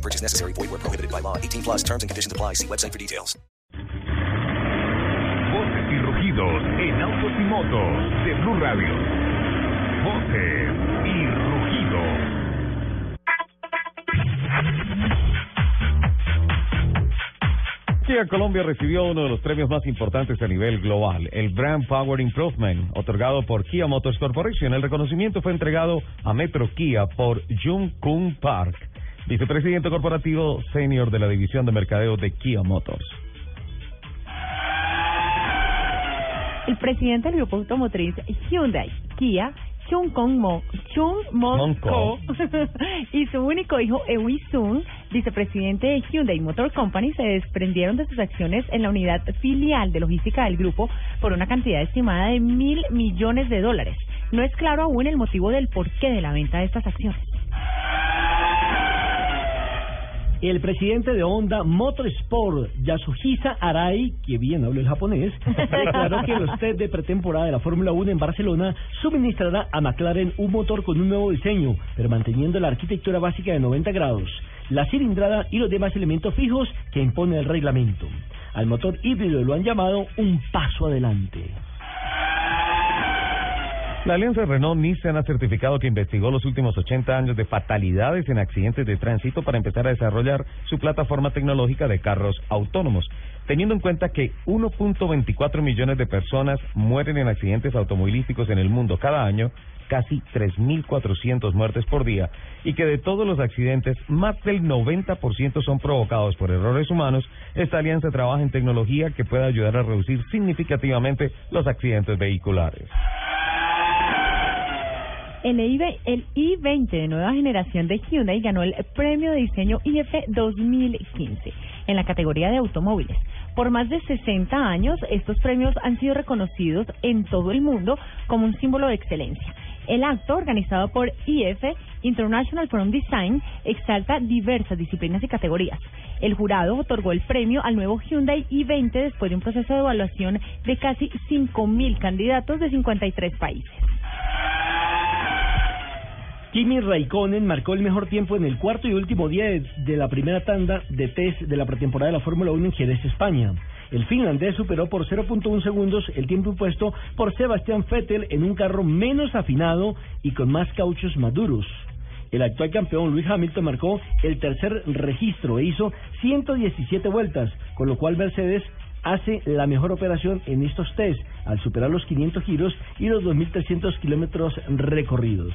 No purchase necessary. Void where prohibited by law. 18 plus terms and conditions apply. See website for details. Voces y rugidos en autos y motos de Blue Radio. Voces y rugidos. Kia Colombia recibió uno de los premios más importantes a nivel global, el Brand Power Improvement, otorgado por Kia Motors Corporation. El reconocimiento fue entregado a Metro Kia por Jung Kung Park, vicepresidente corporativo senior de la división de mercadeo de Kia Motors. El presidente del grupo automotriz Hyundai, Kia, Chung Kong Mo, Chung Mon. Ko, y su único hijo Eui Sung, vicepresidente de Hyundai Motor Company, se desprendieron de sus acciones en la unidad filial de logística del grupo por una cantidad estimada de mil millones de dólares. No es claro aún el motivo del porqué de la venta de estas acciones. El presidente de Honda Motorsport, Yasuhisa Arai, que bien habla el japonés, declaró que los test de pretemporada de la Fórmula 1 en Barcelona suministrará a McLaren un motor con un nuevo diseño, pero manteniendo la arquitectura básica de 90 grados, la cilindrada y los demás elementos fijos que impone el reglamento. Al motor híbrido lo han llamado un paso adelante. La alianza Renault-Nissan ha certificado que investigó los últimos 80 años de fatalidades en accidentes de tránsito para empezar a desarrollar su plataforma tecnológica de carros autónomos. Teniendo en cuenta que 1.24 millones de personas mueren en accidentes automovilísticos en el mundo cada año, casi 3.400 muertes por día, y que de todos los accidentes, más del 90% son provocados por errores humanos, esta alianza trabaja en tecnología que puede ayudar a reducir significativamente los accidentes vehiculares. El, i20 el i20 de nueva generación de Hyundai ganó el premio de diseño IF 2015 en la categoría de automóviles. Por más de 60 años, estos premios han sido reconocidos en todo el mundo como un símbolo de excelencia. El acto, organizado por IF, International Forum Design, exalta diversas disciplinas y categorías. El jurado otorgó el premio al nuevo Hyundai i20 después de un proceso de evaluación de casi 5.000 candidatos de 53 países. Kimi Raikkonen marcó el mejor tiempo en el cuarto y último día de, la primera tanda de test de la pretemporada de la Fórmula 1 en Jerez, España. El finlandés superó por 0.1 segundos el tiempo impuesto por Sebastián Vettel en un carro menos afinado y con más cauchos maduros. El actual campeón Luis Hamilton marcó el tercer registro e hizo 117 vueltas, con lo cual Mercedes hace la mejor operación en estos test al superar los 500 giros y los 2.300 kilómetros recorridos.